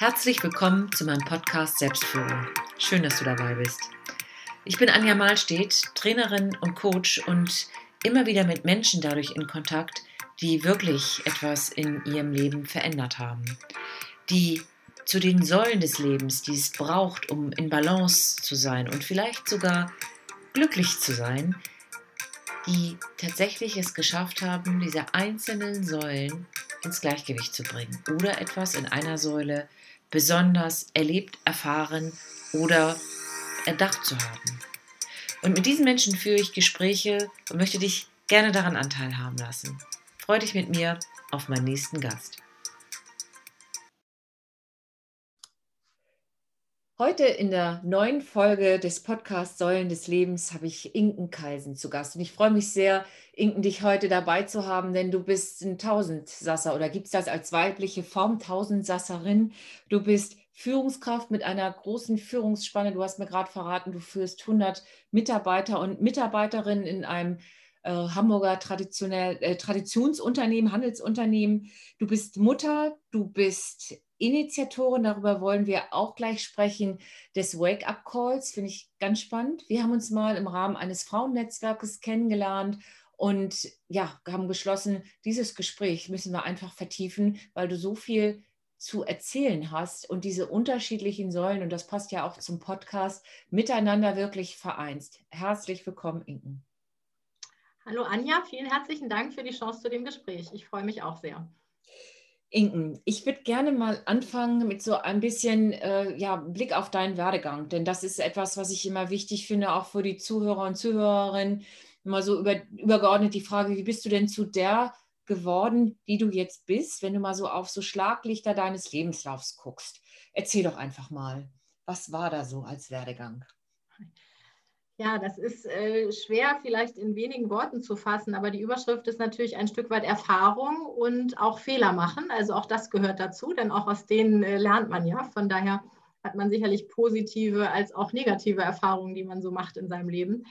Herzlich willkommen zu meinem Podcast Selbstführung. Schön, dass du dabei bist. Ich bin Anja Mahlstedt, Trainerin und Coach und immer wieder mit Menschen dadurch in Kontakt, die wirklich etwas in ihrem Leben verändert haben. Die zu den Säulen des Lebens, die es braucht, um in Balance zu sein und vielleicht sogar glücklich zu sein, die tatsächlich es geschafft haben, diese einzelnen Säulen ins Gleichgewicht zu bringen oder etwas in einer Säule besonders erlebt, erfahren oder erdacht zu haben. Und mit diesen Menschen führe ich Gespräche und möchte dich gerne daran Anteil haben lassen. Freue dich mit mir auf meinen nächsten Gast. Heute in der neuen Folge des Podcasts Säulen des Lebens habe ich Inken Kaisen zu Gast. Und ich freue mich sehr, Inken, dich heute dabei zu haben, denn du bist ein Tausendsasser oder gibt es das als weibliche Form, Tausendsasserin. Du bist Führungskraft mit einer großen Führungsspanne. Du hast mir gerade verraten, du führst 100 Mitarbeiter und Mitarbeiterinnen in einem äh, Hamburger traditionell, äh, Traditionsunternehmen, Handelsunternehmen. Du bist Mutter, du bist Initiatorin, darüber wollen wir auch gleich sprechen, des Wake-up-Calls, finde ich ganz spannend. Wir haben uns mal im Rahmen eines Frauennetzwerkes kennengelernt und ja, haben beschlossen, dieses Gespräch müssen wir einfach vertiefen, weil du so viel zu erzählen hast und diese unterschiedlichen Säulen, und das passt ja auch zum Podcast, miteinander wirklich vereinst. Herzlich willkommen, Inken. Hallo Anja, vielen herzlichen Dank für die Chance zu dem Gespräch. Ich freue mich auch sehr. Inken, ich würde gerne mal anfangen mit so ein bisschen äh, ja, Blick auf deinen Werdegang, denn das ist etwas, was ich immer wichtig finde, auch für die Zuhörer und Zuhörerinnen. Immer so über, übergeordnet die Frage, wie bist du denn zu der geworden, die du jetzt bist, wenn du mal so auf so Schlaglichter deines Lebenslaufs guckst? Erzähl doch einfach mal, was war da so als Werdegang? Ja, das ist äh, schwer vielleicht in wenigen Worten zu fassen, aber die Überschrift ist natürlich ein Stück weit Erfahrung und auch Fehler machen. Also auch das gehört dazu, denn auch aus denen äh, lernt man ja. Von daher hat man sicherlich positive als auch negative Erfahrungen, die man so macht in seinem Leben.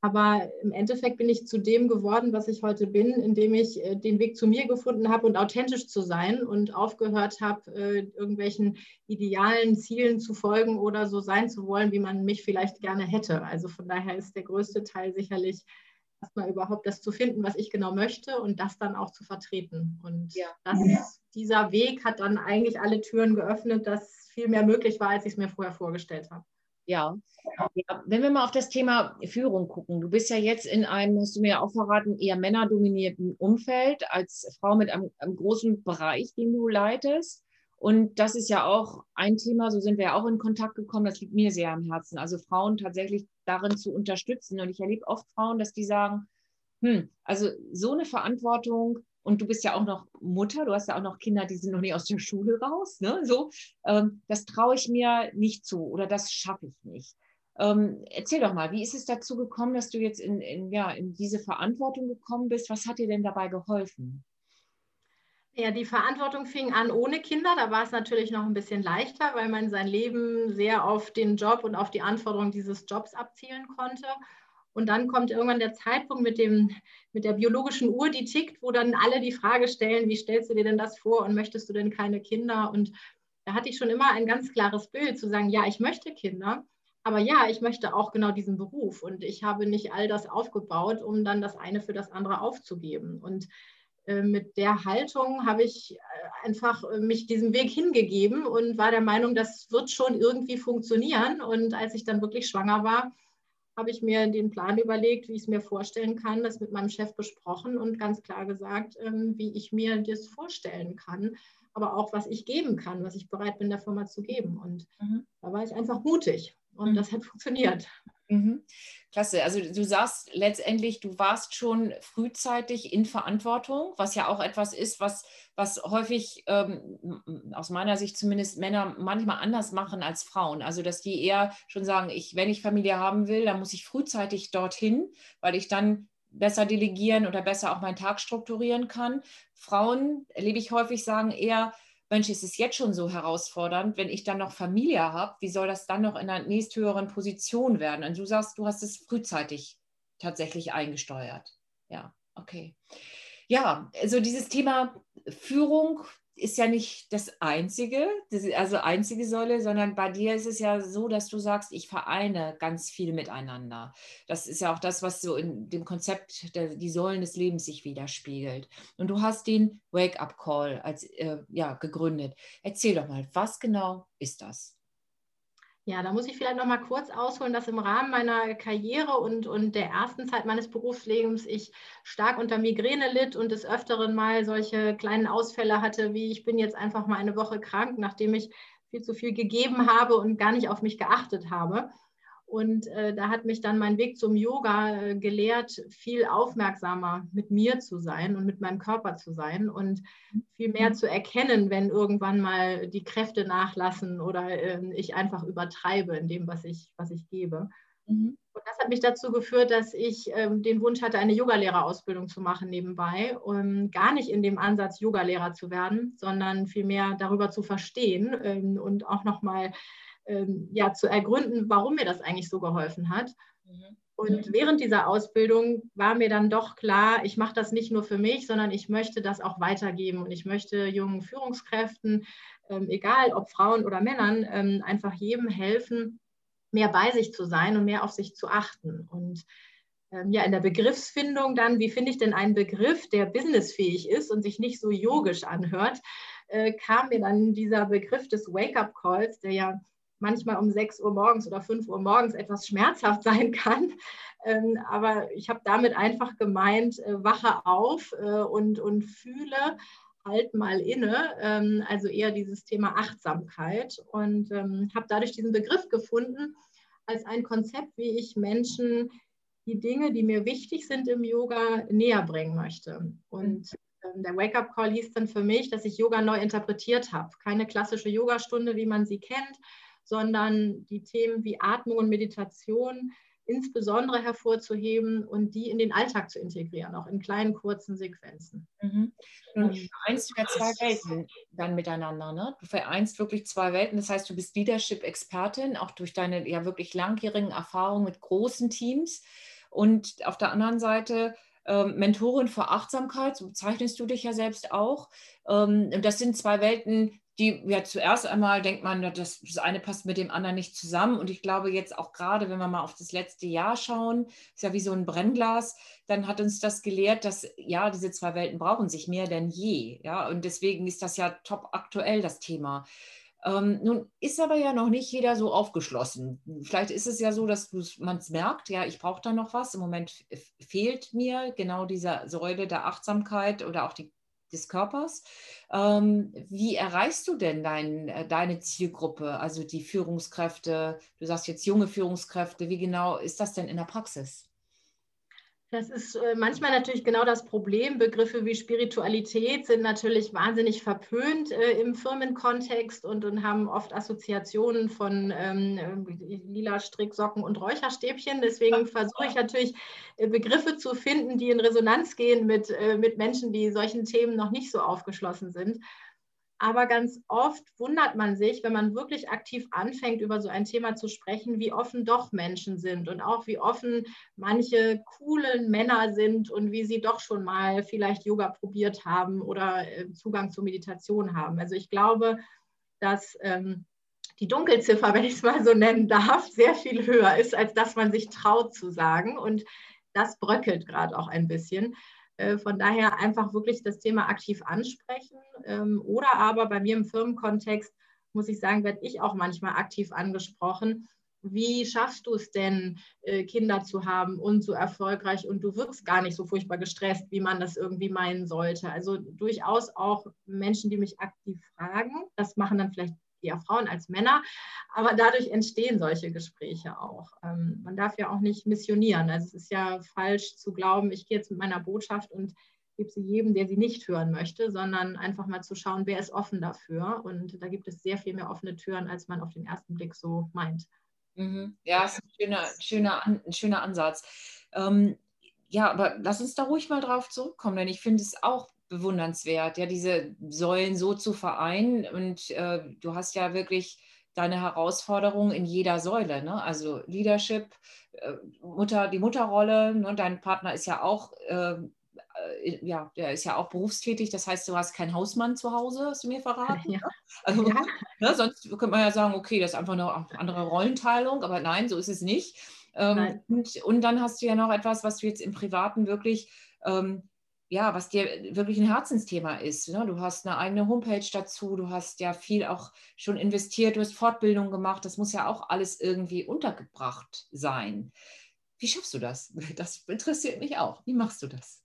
Aber im Endeffekt bin ich zu dem geworden, was ich heute bin, indem ich äh, den Weg zu mir gefunden habe und authentisch zu sein und aufgehört habe, äh, irgendwelchen idealen Zielen zu folgen oder so sein zu wollen, wie man mich vielleicht gerne hätte. Also von daher ist der größte Teil sicherlich erstmal überhaupt das zu finden, was ich genau möchte und das dann auch zu vertreten. Und ja. das, dieser Weg hat dann eigentlich alle Türen geöffnet, dass viel mehr möglich war, als ich es mir vorher vorgestellt habe. Ja. ja. Wenn wir mal auf das Thema Führung gucken, du bist ja jetzt in einem, hast du mir ja auch verraten, eher männerdominierten Umfeld als Frau mit einem, einem großen Bereich, den du leitest. Und das ist ja auch ein Thema, so sind wir ja auch in Kontakt gekommen, das liegt mir sehr am Herzen. Also Frauen tatsächlich darin zu unterstützen. Und ich erlebe oft Frauen, dass die sagen, hm, also so eine Verantwortung und du bist ja auch noch Mutter, du hast ja auch noch Kinder, die sind noch nicht aus der Schule raus. Ne? So, ähm, das traue ich mir nicht zu oder das schaffe ich nicht. Ähm, erzähl doch mal, wie ist es dazu gekommen, dass du jetzt in, in, ja, in diese Verantwortung gekommen bist? Was hat dir denn dabei geholfen? Ja, die Verantwortung fing an ohne Kinder. Da war es natürlich noch ein bisschen leichter, weil man sein Leben sehr auf den Job und auf die Anforderungen dieses Jobs abzielen konnte. Und dann kommt irgendwann der Zeitpunkt mit, dem, mit der biologischen Uhr, die tickt, wo dann alle die Frage stellen, wie stellst du dir denn das vor und möchtest du denn keine Kinder? Und da hatte ich schon immer ein ganz klares Bild zu sagen, ja, ich möchte Kinder, aber ja, ich möchte auch genau diesen Beruf. Und ich habe nicht all das aufgebaut, um dann das eine für das andere aufzugeben. Und äh, mit der Haltung habe ich äh, einfach äh, mich diesem Weg hingegeben und war der Meinung, das wird schon irgendwie funktionieren. Und als ich dann wirklich schwanger war, habe ich mir den Plan überlegt, wie ich es mir vorstellen kann, das mit meinem Chef besprochen und ganz klar gesagt, ähm, wie ich mir das vorstellen kann, aber auch was ich geben kann, was ich bereit bin, der Firma zu geben. Und mhm. da war ich einfach mutig und mhm. das hat funktioniert. Mhm. Klasse. Also du sagst letztendlich, du warst schon frühzeitig in Verantwortung, was ja auch etwas ist, was, was häufig ähm, aus meiner Sicht zumindest Männer manchmal anders machen als Frauen. Also dass die eher schon sagen, ich, wenn ich Familie haben will, dann muss ich frühzeitig dorthin, weil ich dann besser delegieren oder besser auch meinen Tag strukturieren kann. Frauen, erlebe ich häufig, sagen eher, Mensch, ist es jetzt schon so herausfordernd, wenn ich dann noch Familie habe, wie soll das dann noch in einer nächsthöheren Position werden? Und du sagst, du hast es frühzeitig tatsächlich eingesteuert. Ja, okay. Ja, also dieses Thema Führung, ist ja nicht das einzige, also einzige Säule, sondern bei dir ist es ja so, dass du sagst, ich vereine ganz viel miteinander. Das ist ja auch das, was so in dem Konzept der, die Säulen des Lebens sich widerspiegelt. Und du hast den Wake-up-Call als äh, ja gegründet. Erzähl doch mal, was genau ist das? Ja, da muss ich vielleicht noch mal kurz ausholen, dass im Rahmen meiner Karriere und, und der ersten Zeit meines Berufslebens ich stark unter Migräne litt und des Öfteren mal solche kleinen Ausfälle hatte, wie ich bin jetzt einfach mal eine Woche krank, nachdem ich viel zu viel gegeben habe und gar nicht auf mich geachtet habe. Und äh, da hat mich dann mein Weg zum Yoga äh, gelehrt, viel aufmerksamer mit mir zu sein und mit meinem Körper zu sein und viel mehr zu erkennen, wenn irgendwann mal die Kräfte nachlassen oder äh, ich einfach übertreibe in dem, was ich, was ich gebe. Mhm. Und das hat mich dazu geführt, dass ich ähm, den Wunsch hatte, eine Yogalehrerausbildung zu machen nebenbei, um gar nicht in dem Ansatz, Yogalehrer zu werden, sondern vielmehr darüber zu verstehen ähm, und auch nochmal ähm, ja, zu ergründen, warum mir das eigentlich so geholfen hat. Mhm. Und während dieser Ausbildung war mir dann doch klar, ich mache das nicht nur für mich, sondern ich möchte das auch weitergeben und ich möchte jungen Führungskräften, ähm, egal ob Frauen oder Männern, ähm, einfach jedem helfen, mehr bei sich zu sein und mehr auf sich zu achten. Und ähm, ja, in der Begriffsfindung dann, wie finde ich denn einen Begriff, der businessfähig ist und sich nicht so yogisch anhört, äh, kam mir dann dieser Begriff des Wake-up-Calls, der ja manchmal um 6 Uhr morgens oder 5 Uhr morgens etwas schmerzhaft sein kann. Ähm, aber ich habe damit einfach gemeint, äh, wache auf äh, und, und fühle, halt mal inne, ähm, also eher dieses Thema Achtsamkeit und ähm, habe dadurch diesen Begriff gefunden als ein Konzept, wie ich Menschen die Dinge, die mir wichtig sind im Yoga, näher bringen möchte. Und ähm, der Wake-up-Call hieß dann für mich, dass ich Yoga neu interpretiert habe. Keine klassische Yogastunde, wie man sie kennt, sondern die Themen wie Atmung und Meditation insbesondere hervorzuheben und die in den Alltag zu integrieren, auch in kleinen, kurzen Sequenzen. Mhm. Du vereinst ja zwei Welten dann miteinander. Ne? Du vereinst wirklich zwei Welten. Das heißt, du bist Leadership-Expertin, auch durch deine ja wirklich langjährigen Erfahrungen mit großen Teams. Und auf der anderen Seite ähm, Mentorin für Achtsamkeit, so bezeichnest du dich ja selbst auch. Ähm, das sind zwei Welten, die ja zuerst einmal denkt man, das, das eine passt mit dem anderen nicht zusammen. Und ich glaube jetzt auch gerade, wenn wir mal auf das letzte Jahr schauen, ist ja wie so ein Brennglas, dann hat uns das gelehrt, dass ja, diese zwei Welten brauchen sich mehr denn je. Ja, und deswegen ist das ja top aktuell, das Thema. Ähm, nun ist aber ja noch nicht jeder so aufgeschlossen. Vielleicht ist es ja so, dass man es merkt, ja, ich brauche da noch was. Im Moment fehlt mir genau diese Säule der Achtsamkeit oder auch die des Körpers. Ähm, wie erreichst du denn dein, äh, deine Zielgruppe, also die Führungskräfte? Du sagst jetzt junge Führungskräfte. Wie genau ist das denn in der Praxis? Das ist äh, manchmal natürlich genau das Problem. Begriffe wie Spiritualität sind natürlich wahnsinnig verpönt äh, im Firmenkontext und, und, haben oft Assoziationen von ähm, lila Stricksocken und Räucherstäbchen. Deswegen versuche ich natürlich äh, Begriffe zu finden, die in Resonanz gehen mit, äh, mit Menschen, die solchen Themen noch nicht so aufgeschlossen sind. Aber ganz oft wundert man sich, wenn man wirklich aktiv anfängt, über so ein Thema zu sprechen, wie offen doch Menschen sind und auch wie offen manche coolen Männer sind und wie sie doch schon mal vielleicht Yoga probiert haben oder äh, Zugang zur Meditation haben. Also ich glaube, dass ähm, die Dunkelziffer, wenn ich es mal so nennen darf, sehr viel höher ist, als dass man sich traut zu sagen. Und das bröckelt gerade auch ein bisschen. Äh, von daher einfach wirklich das Thema aktiv ansprechen. Ähm, oder aber bei mir im Firmenkontext, muss ich sagen, werde ich auch manchmal aktiv angesprochen. Wie schaffst du es denn, äh, Kinder zu haben und so erfolgreich und du wirkst gar nicht so furchtbar gestresst, wie man das irgendwie meinen sollte? Also durchaus auch Menschen, die mich aktiv fragen. Das machen dann vielleicht eher Frauen als Männer. Aber dadurch entstehen solche Gespräche auch. Ähm, man darf ja auch nicht missionieren. Also es ist ja falsch zu glauben, ich gehe jetzt mit meiner Botschaft und gebe sie jedem, der sie nicht hören möchte, sondern einfach mal zu schauen, wer ist offen dafür. Und da gibt es sehr viel mehr offene Türen, als man auf den ersten Blick so meint. Mhm. Ja, ist ein schöner, schöner, ein schöner Ansatz. Ähm, ja, aber lass uns da ruhig mal drauf zurückkommen, denn ich finde es auch bewundernswert, ja, diese Säulen so zu vereinen. Und äh, du hast ja wirklich deine Herausforderung in jeder Säule, ne? Also Leadership, äh, Mutter, die Mutterrolle, ne? dein Partner ist ja auch äh, äh, ja, der ist ja auch berufstätig, das heißt, du hast keinen Hausmann zu Hause, hast du mir verraten. Ja. Ne? Also, ja. Ne, sonst könnte man ja sagen, okay, das ist einfach eine andere Rollenteilung, aber nein, so ist es nicht. Ähm, und, und, dann hast du ja noch etwas, was du jetzt im Privaten wirklich ähm, ja, was dir wirklich ein Herzensthema ist. Ne? Du hast eine eigene Homepage dazu, du hast ja viel auch schon investiert, du hast Fortbildung gemacht, das muss ja auch alles irgendwie untergebracht sein. Wie schaffst du das? Das interessiert mich auch. Wie machst du das?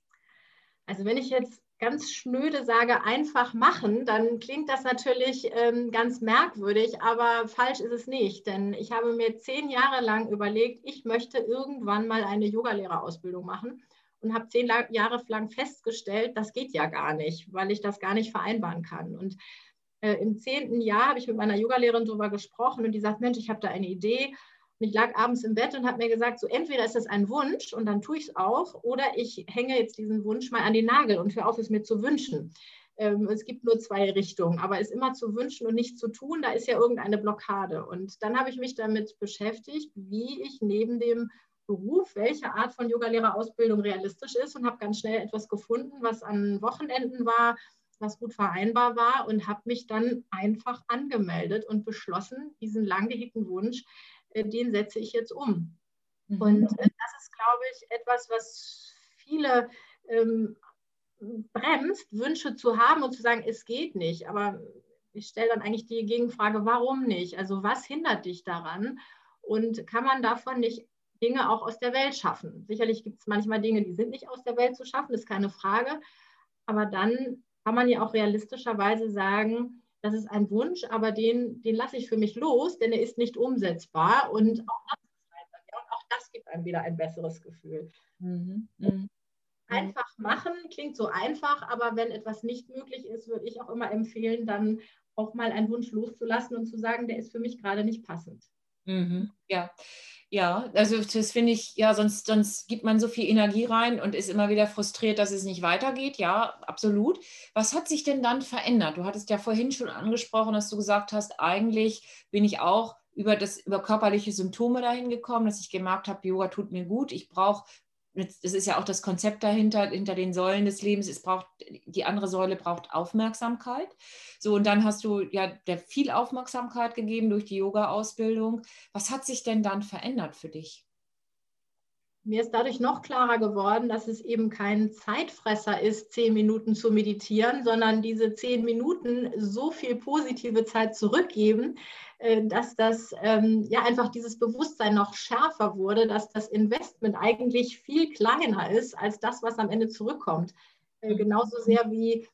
Also wenn ich jetzt ganz schnöde sage, einfach machen, dann klingt das natürlich ähm, ganz merkwürdig, aber falsch ist es nicht. Denn ich habe mir zehn Jahre lang überlegt, ich möchte irgendwann mal eine Yogalehrerausbildung machen und habe zehn Jahre lang festgestellt, das geht ja gar nicht, weil ich das gar nicht vereinbaren kann. Und äh, im zehnten Jahr habe ich mit meiner Yogalehrerin darüber gesprochen und die sagt, Mensch, ich habe da eine Idee. Und ich lag abends im Bett und habe mir gesagt, so entweder ist das ein Wunsch und dann tue ich es auch, oder ich hänge jetzt diesen Wunsch mal an den Nagel und höre auf, es mir zu wünschen. Ähm, es gibt nur zwei Richtungen, aber es immer zu wünschen und nicht zu tun, da ist ja irgendeine Blockade. Und dann habe ich mich damit beschäftigt, wie ich neben dem Beruf, welche Art von Yogalehrerausbildung realistisch ist und habe ganz schnell etwas gefunden, was an Wochenenden war, was gut vereinbar war und habe mich dann einfach angemeldet und beschlossen, diesen lang gehegten Wunsch, äh, den setze ich jetzt um. Mhm. Und äh, das ist, glaube ich, etwas, was viele ähm, bremst, Wünsche zu haben und zu sagen, es geht nicht. Aber ich stelle dann eigentlich die Gegenfrage, warum nicht? Also was hindert dich daran? Und kann man davon nicht Dinge auch aus der Welt schaffen. Sicherlich gibt es manchmal Dinge, die sind nicht aus der Welt zu schaffen, ist keine Frage. Aber dann kann man ja auch realistischerweise sagen, das ist ein Wunsch, aber den, den lasse ich für mich los, denn er ist nicht umsetzbar. Und auch das, und auch das gibt einem wieder ein besseres Gefühl. Mhm. Mhm. Einfach machen klingt so einfach, aber wenn etwas nicht möglich ist, würde ich auch immer empfehlen, dann auch mal einen Wunsch loszulassen und zu sagen, der ist für mich gerade nicht passend. Mhm. Ja, ja, also das finde ich, ja, sonst, sonst gibt man so viel Energie rein und ist immer wieder frustriert, dass es nicht weitergeht. Ja, absolut. Was hat sich denn dann verändert? Du hattest ja vorhin schon angesprochen, dass du gesagt hast, eigentlich bin ich auch über das über körperliche Symptome dahin gekommen, dass ich gemerkt habe, Yoga tut mir gut. Ich brauche das ist ja auch das Konzept dahinter, hinter den Säulen des Lebens. Es braucht, die andere Säule braucht Aufmerksamkeit. So, und dann hast du ja der viel Aufmerksamkeit gegeben durch die Yoga-Ausbildung. Was hat sich denn dann verändert für dich? Mir ist dadurch noch klarer geworden, dass es eben kein Zeitfresser ist, zehn Minuten zu meditieren, sondern diese zehn Minuten so viel positive Zeit zurückgeben, äh, dass das ähm, ja einfach dieses Bewusstsein noch schärfer wurde, dass das Investment eigentlich viel kleiner ist als das, was am Ende zurückkommt. Äh, genauso sehr wie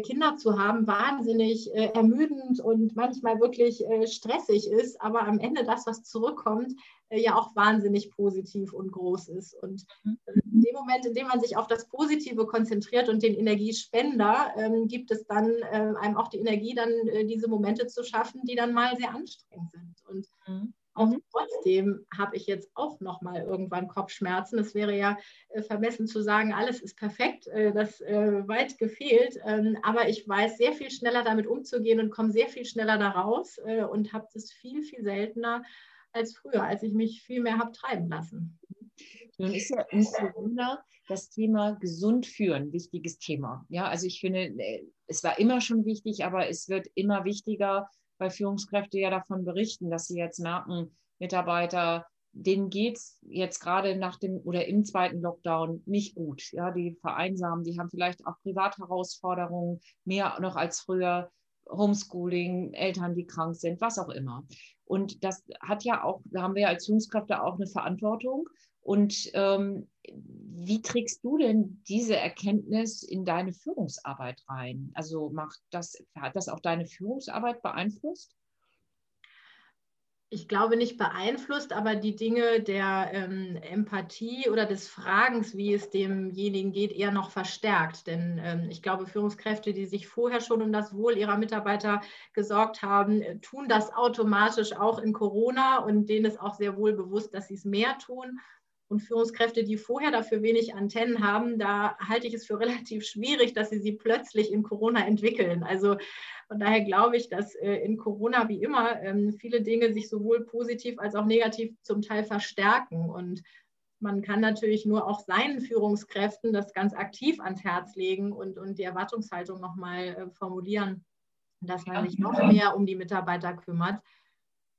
Kinder zu haben, wahnsinnig äh, ermüdend und manchmal wirklich äh, stressig ist, aber am Ende das, was zurückkommt, ja auch wahnsinnig positiv und groß ist. Und mhm. in dem Moment, in dem man sich auf das Positive konzentriert und den Energiespender, ähm, gibt es dann äh, einem auch die Energie, dann äh, diese Momente zu schaffen, die dann mal sehr anstrengend sind. Und mhm. Auch mhm. trotzdem habe ich jetzt auch noch mal irgendwann Kopfschmerzen. Es wäre ja äh, vermessen zu sagen, alles ist perfekt, äh, das äh, weit gefehlt. Ähm, aber ich weiß sehr viel schneller damit umzugehen und komme sehr viel schneller da raus äh, und habe das viel, viel seltener als früher, als ich mich viel mehr habe treiben lassen. Nun ist ja nicht so wunder, das Thema gesund führen, wichtiges Thema. Ja, also ich finde, es war immer schon wichtig, aber es wird immer wichtiger, weil Führungskräfte ja davon berichten, dass sie jetzt merken, Mitarbeiter, denen geht es jetzt gerade nach dem oder im zweiten Lockdown nicht gut. Ja, die vereinsamen, die haben vielleicht auch Privatherausforderungen, mehr noch als früher. Homeschooling, Eltern, die krank sind, was auch immer. Und das hat ja auch, da haben wir als Führungskräfte auch eine Verantwortung. Und ähm, wie trägst du denn diese Erkenntnis in deine Führungsarbeit rein? Also macht das, hat das auch deine Führungsarbeit beeinflusst? ich glaube nicht beeinflusst, aber die Dinge der ähm, Empathie oder des Fragens, wie es demjenigen geht, eher noch verstärkt. Denn ähm, ich glaube, Führungskräfte, die sich vorher schon um das Wohl ihrer Mitarbeiter gesorgt haben, äh, tun das automatisch auch in Corona und denen ist auch sehr wohl bewusst, dass sie es mehr tun. Und Führungskräfte, die vorher dafür wenig Antennen haben, da halte ich es für relativ schwierig, dass sie sie plötzlich in Corona entwickeln. Also von daher glaube ich, dass äh, in Corona wie immer ähm, viele Dinge sich sowohl positiv als auch negativ zum Teil verstärken. Und man kann natürlich nur auch seinen Führungskräften das ganz aktiv ans Herz legen und, und die Erwartungshaltung nochmal äh, formulieren, dass man sich noch mehr um die Mitarbeiter kümmert.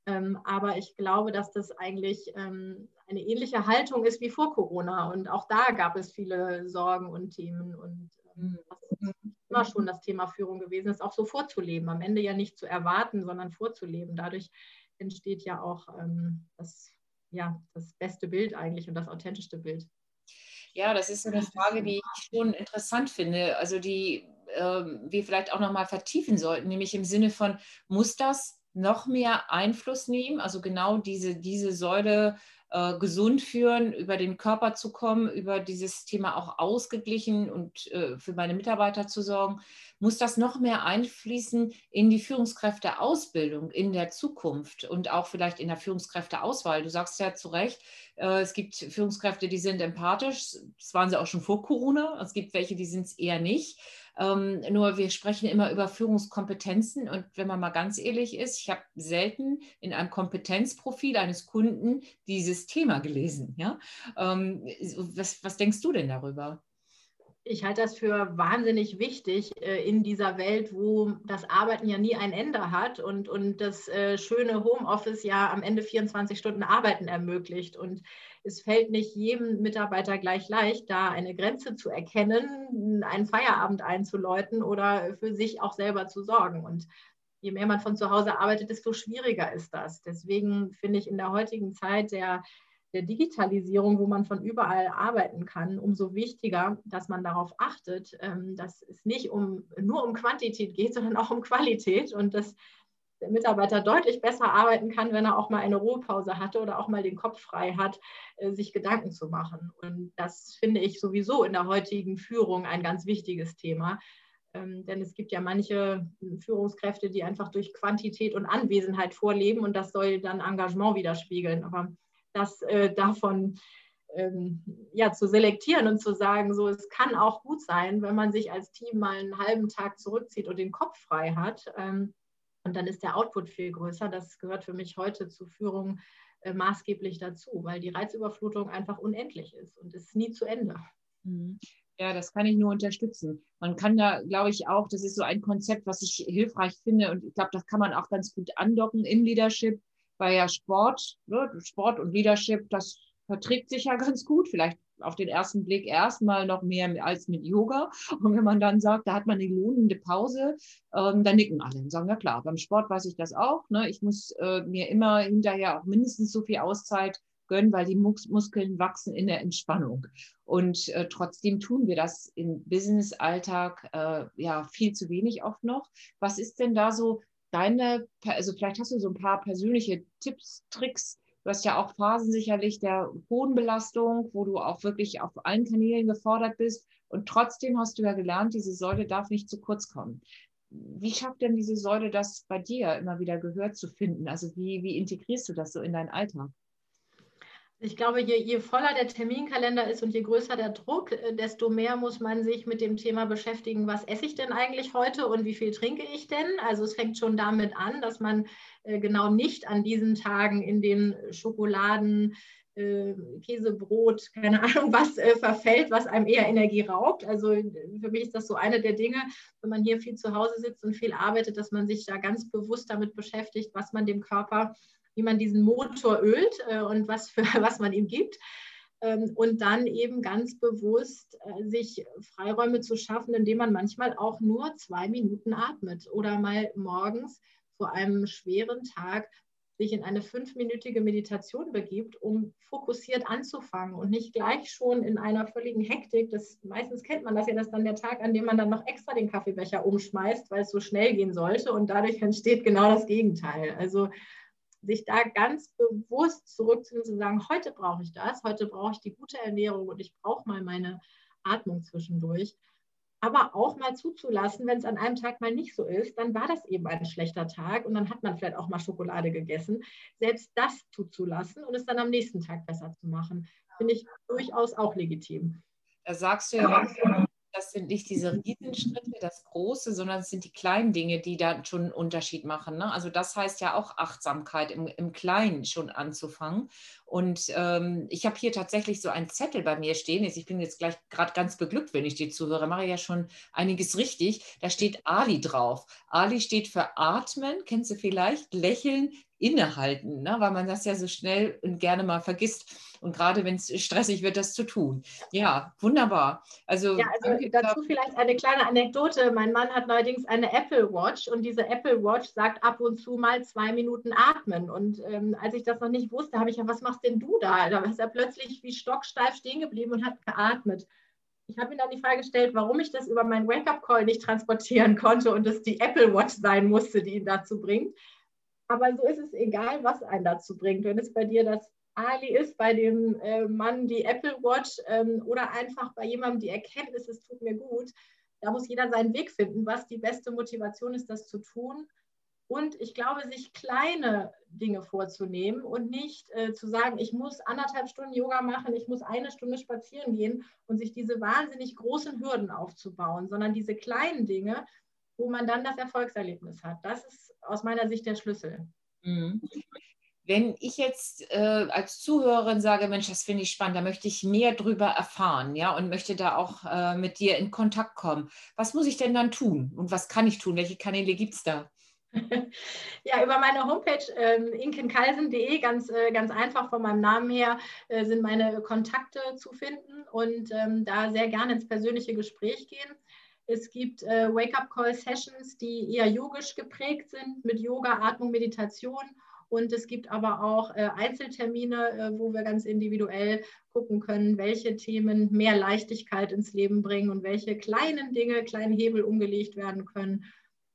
Ähm, aber ich glaube, dass das eigentlich ähm, eine ähnliche Haltung ist wie vor Corona. Und auch da gab es viele Sorgen und Themen. Und ähm, das ist immer schon das Thema Führung gewesen, ist auch so vorzuleben. Am Ende ja nicht zu erwarten, sondern vorzuleben. Dadurch entsteht ja auch ähm, das ja, das beste Bild eigentlich und das authentischste Bild? Ja, das ist so eine Frage, die ich schon interessant finde, also die äh, wir vielleicht auch nochmal vertiefen sollten, nämlich im Sinne von, muss das noch mehr Einfluss nehmen, also genau diese, diese Säule äh, gesund führen, über den Körper zu kommen, über dieses Thema auch ausgeglichen und äh, für meine Mitarbeiter zu sorgen, muss das noch mehr einfließen in die Führungskräfteausbildung in der Zukunft und auch vielleicht in der Führungskräfteauswahl. Du sagst ja zu Recht, äh, es gibt Führungskräfte, die sind empathisch, das waren sie auch schon vor Corona, es gibt welche, die sind es eher nicht. Ähm, nur wir sprechen immer über Führungskompetenzen und wenn man mal ganz ehrlich ist, ich habe selten in einem Kompetenzprofil eines Kunden dieses Thema gelesen. Ja? Ähm, was, was denkst du denn darüber? ich halte das für wahnsinnig wichtig äh, in dieser Welt, wo das Arbeiten ja nie ein Ende hat und, und das äh, schöne Homeoffice ja am Ende 24 Stunden Arbeiten ermöglicht. Und es fällt nicht jedem Mitarbeiter gleich leicht, da eine Grenze zu erkennen, einen Feierabend einzuläuten oder für sich auch selber zu sorgen. Und je mehr man von zu Hause arbeitet, desto schwieriger ist das. Deswegen finde ich in der heutigen Zeit der der Digitalisierung, wo man von überall arbeiten kann, umso wichtiger, dass man darauf achtet, ähm, dass es nicht um, nur um Quantität geht, sondern auch um Qualität und dass der Mitarbeiter deutlich besser arbeiten kann, wenn er auch mal eine Ruhepause hatte oder auch mal den Kopf frei hat, äh, sich Gedanken zu machen. Und das finde ich sowieso in der heutigen Führung ein ganz wichtiges Thema. Ähm, denn es gibt ja manche Führungskräfte, die einfach durch Quantität und Anwesenheit vorleben und das soll dann Engagement widerspiegeln. Aber das äh, davon ähm, ja, zu selektieren und zu sagen, so es kann auch gut sein, wenn man sich als Team mal einen halben Tag zurückzieht und den Kopf frei hat. Und dann ist der Output viel größer. Das gehört für mich heute zur Führung äh, maßgeblich dazu, weil die Reizüberflutung einfach unendlich ist und ist nie zu Ende. Mhm. Ja, das kann ich nur unterstützen. Man kann da, glaube ich, auch, das ist so ein Konzept, was ich hilfreich finde und ich glaube, das kann man auch ganz gut andocken im Leadership weil ja Sport, ne, Sport und Leadership, das verträgt sich ja ganz gut. Vielleicht auf den ersten Blick erstmal noch mehr als mit Yoga. Und wenn man dann sagt, da hat man eine lohnende Pause, ähm, dann nicken alle und sagen, na klar, beim Sport weiß ich das auch. Ne? Ich muss äh, mir immer hinterher auch mindestens so viel Auszeit gönnen, weil die Mus Muskeln wachsen in der Entspannung. Und äh, trotzdem tun wir das im Business-Alltag äh, ja viel zu wenig oft noch. Was ist denn da so deine, also vielleicht hast du so ein paar persönliche Tipps, Tricks. Du hast ja auch Phasen sicherlich der hohen Belastung, wo du auch wirklich auf allen Kanälen gefordert bist. Und trotzdem hast du ja gelernt, diese Säule darf nicht zu kurz kommen. Wie schafft denn diese Säule das bei dir immer wieder gehört zu finden? Also wie, wie integrierst du das so in deinen Alltag? Ich glaube, je, je, voller der Terminkalender ist und je größer der Druck, äh, desto mehr muss man sich mit dem Thema beschäftigen, was esse ich denn eigentlich heute und wie viel trinke ich denn? Also es fängt schon damit an, dass man äh, genau nicht an diesen Tagen in den Schokoladen, äh, Käsebrot, keine Ahnung was verfällt, was einem eher Energie raubt. Also für mich ist das so eine der Dinge, wenn man hier viel zu Hause sitzt und viel arbeitet, dass man sich da ganz bewusst damit beschäftigt, was man dem Körper wie man diesen Motor ölt äh, und was, für, was man ihm gibt. Ähm, und dann eben ganz bewusst äh, sich Freiräume zu schaffen, indem man manchmal auch nur zwei Minuten atmet oder mal morgens vor einem schweren Tag sich in eine fünfminütige Meditation begibt, um fokussiert anzufangen und nicht gleich schon in einer völligen Hektik. Das, meistens kennt man das ja, dass dann der Tag, an dem man dann noch extra den Kaffeebecher umschmeißt, weil es so schnell gehen sollte und dadurch entsteht genau das Gegenteil. Also sich da ganz bewusst zurückzunehmen und zu sagen, heute brauche ich das, heute brauche ich die gute Ernährung und ich brauche mal meine Atmung zwischendurch. Aber auch mal zuzulassen, wenn es an einem Tag mal nicht so ist, dann war das eben ein schlechter Tag und dann hat man vielleicht auch mal Schokolade gegessen. Selbst das zuzulassen und es dann am nächsten Tag besser zu machen, finde ich durchaus auch legitim. Da sagst du ja, dass sind nicht diese Riesenschritte, das Große, sondern es sind die kleinen Dinge, die da schon einen Unterschied machen. Ne? Also das heißt ja auch Achtsamkeit im, im Kleinen schon anzufangen. Und ähm, ich habe hier tatsächlich so einen Zettel bei mir stehen. Ich bin jetzt gleich gerade ganz beglückt, wenn ich dir zuhöre. Mache ja schon einiges richtig. Da steht Ali drauf. Ali steht für Atmen, kennst du vielleicht? Lächeln, innehalten, ne? weil man das ja so schnell und gerne mal vergisst. Und gerade wenn es stressig wird, das zu tun. Ja, wunderbar. Also, ja, also dazu vielleicht eine kleine Anekdote. Mein Mann hat neuerdings eine Apple Watch und diese Apple Watch sagt ab und zu mal zwei Minuten atmen. Und ähm, als ich das noch nicht wusste, habe ich ja, was machst denn du da? Da ist er plötzlich wie stocksteif stehen geblieben und hat geatmet. Ich habe ihm dann die Frage gestellt, warum ich das über meinen Wake-up-Call nicht transportieren konnte und es die Apple Watch sein musste, die ihn dazu bringt. Aber so ist es egal, was einen dazu bringt. Wenn es bei dir das Ali ist, bei dem äh, Mann die Apple Watch ähm, oder einfach bei jemandem die Erkenntnis, es tut mir gut, da muss jeder seinen Weg finden, was die beste Motivation ist, das zu tun. Und ich glaube, sich kleine Dinge vorzunehmen und nicht äh, zu sagen, ich muss anderthalb Stunden Yoga machen, ich muss eine Stunde spazieren gehen und sich diese wahnsinnig großen Hürden aufzubauen, sondern diese kleinen Dinge, wo man dann das Erfolgserlebnis hat. Das ist aus meiner Sicht der Schlüssel. Mhm. Wenn ich jetzt äh, als Zuhörerin sage, Mensch, das finde ich spannend, da möchte ich mehr drüber erfahren, ja, und möchte da auch äh, mit dir in Kontakt kommen, was muss ich denn dann tun und was kann ich tun? Welche Kanäle gibt es da? Ja, über meine Homepage ähm, inkenkalsen.de, ganz, äh, ganz einfach von meinem Namen her, äh, sind meine Kontakte zu finden und ähm, da sehr gerne ins persönliche Gespräch gehen. Es gibt äh, Wake-up-Call-Sessions, die eher yogisch geprägt sind mit Yoga, Atmung, Meditation. Und es gibt aber auch äh, Einzeltermine, äh, wo wir ganz individuell gucken können, welche Themen mehr Leichtigkeit ins Leben bringen und welche kleinen Dinge, kleinen Hebel umgelegt werden können,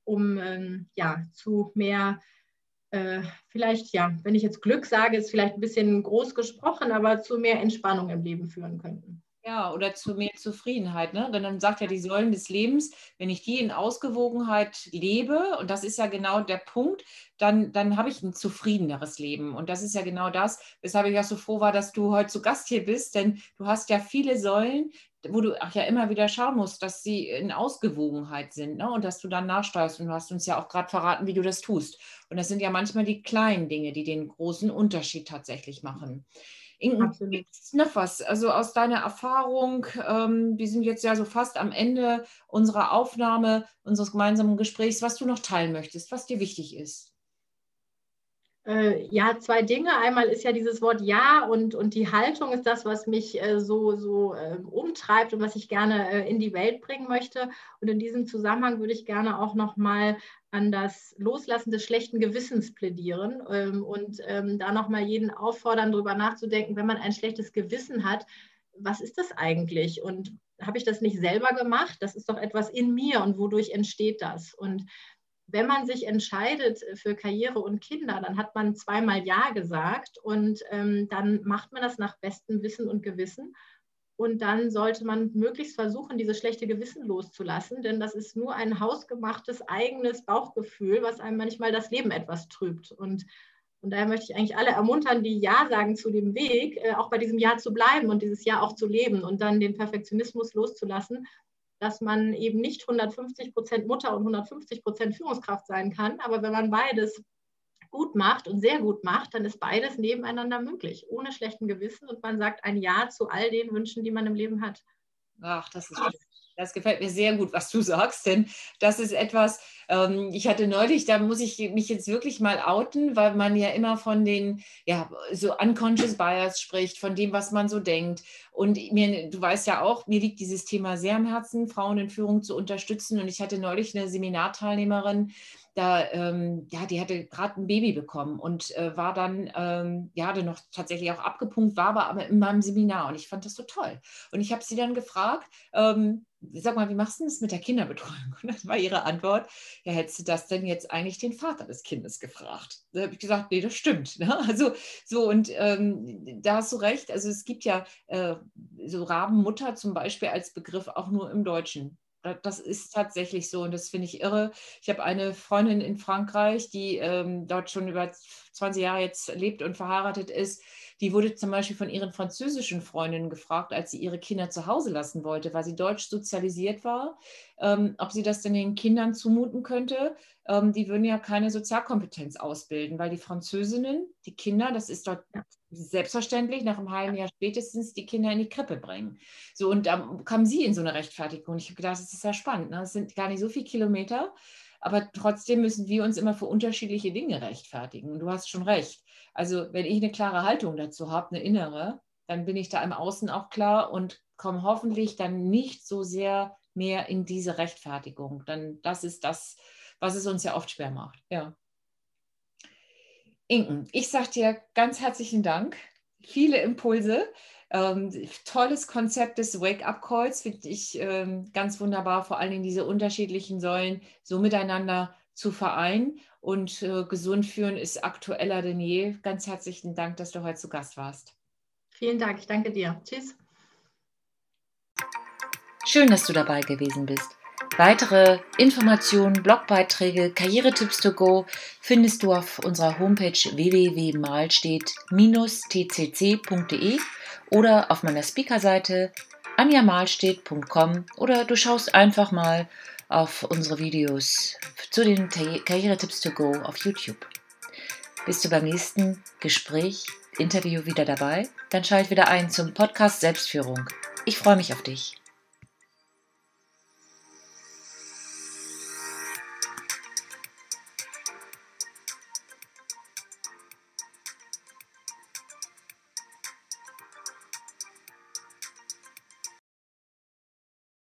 um ähm, ja, zu mehr, äh, vielleicht, ja, wenn ich jetzt Glück sage, ist vielleicht ein bisschen groß gesprochen, aber zu mehr Entspannung im Leben führen könnten. Ja, oder zu mehr Zufriedenheit. Ne? Denn dann sagt ja die Säulen des Lebens, wenn ich die in Ausgewogenheit lebe, und das ist ja genau der Punkt, dann, dann habe ich ein zufriedeneres Leben. Und das ist ja genau das, weshalb ich auch so froh war, dass du heute zu Gast hier bist, denn du hast ja viele Säulen, wo du auch ja immer wieder schauen musst, dass sie in Ausgewogenheit sind ne? und dass du dann nachsteuerst. Und du hast uns ja auch gerade verraten, wie du das tust. Und das sind ja manchmal die kleinen Dinge, die den großen Unterschied tatsächlich machen. Gibt es noch was? Also aus deiner Erfahrung, ähm, wir sind jetzt ja so fast am Ende unserer Aufnahme, unseres gemeinsamen Gesprächs, was du noch teilen möchtest, was dir wichtig ist. Äh, ja, zwei Dinge. Einmal ist ja dieses Wort Ja und, und die Haltung ist das, was mich äh, so, so äh, umtreibt und was ich gerne äh, in die Welt bringen möchte. Und in diesem Zusammenhang würde ich gerne auch nochmal an das Loslassen des schlechten Gewissens plädieren ähm, und ähm, da nochmal jeden auffordern, darüber nachzudenken, wenn man ein schlechtes Gewissen hat, was ist das eigentlich? Und habe ich das nicht selber gemacht? Das ist doch etwas in mir und wodurch entsteht das? Und wenn man sich entscheidet für Karriere und Kinder, dann hat man zweimal Ja gesagt und ähm, dann macht man das nach bestem Wissen und Gewissen. Und dann sollte man möglichst versuchen, dieses schlechte Gewissen loszulassen, denn das ist nur ein hausgemachtes eigenes Bauchgefühl, was einem manchmal das Leben etwas trübt. Und, und daher möchte ich eigentlich alle ermuntern, die Ja sagen zu dem Weg, äh, auch bei diesem Ja zu bleiben und dieses Ja auch zu leben und dann den Perfektionismus loszulassen dass man eben nicht 150 Prozent Mutter und 150 Prozent Führungskraft sein kann. Aber wenn man beides gut macht und sehr gut macht, dann ist beides nebeneinander möglich, ohne schlechten Gewissen. Und man sagt ein Ja zu all den Wünschen, die man im Leben hat. Ach, das ist schön. Das gefällt mir sehr gut, was du sagst, denn das ist etwas, ähm, ich hatte neulich, da muss ich mich jetzt wirklich mal outen, weil man ja immer von den, ja, so unconscious bias spricht, von dem, was man so denkt. Und mir, du weißt ja auch, mir liegt dieses Thema sehr am Herzen, Frauen in Führung zu unterstützen. Und ich hatte neulich eine Seminarteilnehmerin, da, ähm, ja, die hatte gerade ein Baby bekommen und äh, war dann, ähm, ja, hatte noch tatsächlich auch abgepunkt, war aber, aber in meinem Seminar und ich fand das so toll. Und ich habe sie dann gefragt, ähm, sag mal, wie machst du das mit der Kinderbetreuung? Und das war ihre Antwort, ja, hättest du das denn jetzt eigentlich den Vater des Kindes gefragt? Da habe ich gesagt, nee, das stimmt. Ne? Also so, und ähm, da hast du recht, also es gibt ja äh, so Rabenmutter zum Beispiel als Begriff auch nur im Deutschen Das ist tatsächlich so und das finde ich irre. Ich habe eine Freundin in Frankreich, die ähm, dort schon über 20 Jahre jetzt lebt und verheiratet ist. Die wurde zum Beispiel von ihren französischen Freundinnen gefragt, als sie ihre Kinder zu Hause lassen wollte, weil sie deutsch sozialisiert war, ähm, ob sie das denn den Kindern zumuten könnte. Ähm, die würden ja keine Sozialkompetenz ausbilden, weil die Französinnen, die Kinder, das ist dort selbstverständlich, nach einem halben Jahr spätestens die Kinder in die Krippe bringen. So, und da kam sie in so eine Rechtfertigung. Ich habe gedacht, das ist ja spannend. Ne? Das sind gar nicht so viele Kilometer. Aber trotzdem müssen wir uns immer für unterschiedliche Dinge rechtfertigen. Du hast schon recht. Also wenn ich eine klare Haltung dazu habe, eine innere, dann bin ich da im Außen auch klar und komme hoffentlich dann nicht so sehr mehr in diese Rechtfertigung. Dann das ist das, was es uns ja oft schwer macht. Ja. Inken, ich sage dir ganz herzlichen Dank. Viele Impulse. Ähm, tolles Konzept des Wake-up-Calls finde ich ähm, ganz wunderbar, vor allen Dingen diese unterschiedlichen Säulen so miteinander zu vereinen. Und äh, gesund führen ist aktueller denn je. Ganz herzlichen Dank, dass du heute zu Gast warst. Vielen Dank, ich danke dir. Tschüss. Schön, dass du dabei gewesen bist. Weitere Informationen, Blogbeiträge, Karrieretipps to go findest du auf unserer Homepage www.malstedt-tcc.de oder auf meiner Speakerseite anjamalstedt.com oder du schaust einfach mal auf unsere Videos zu den Karrieretipps to go auf YouTube. Bist du beim nächsten Gespräch, Interview wieder dabei? Dann schalt wieder ein zum Podcast Selbstführung. Ich freue mich auf dich.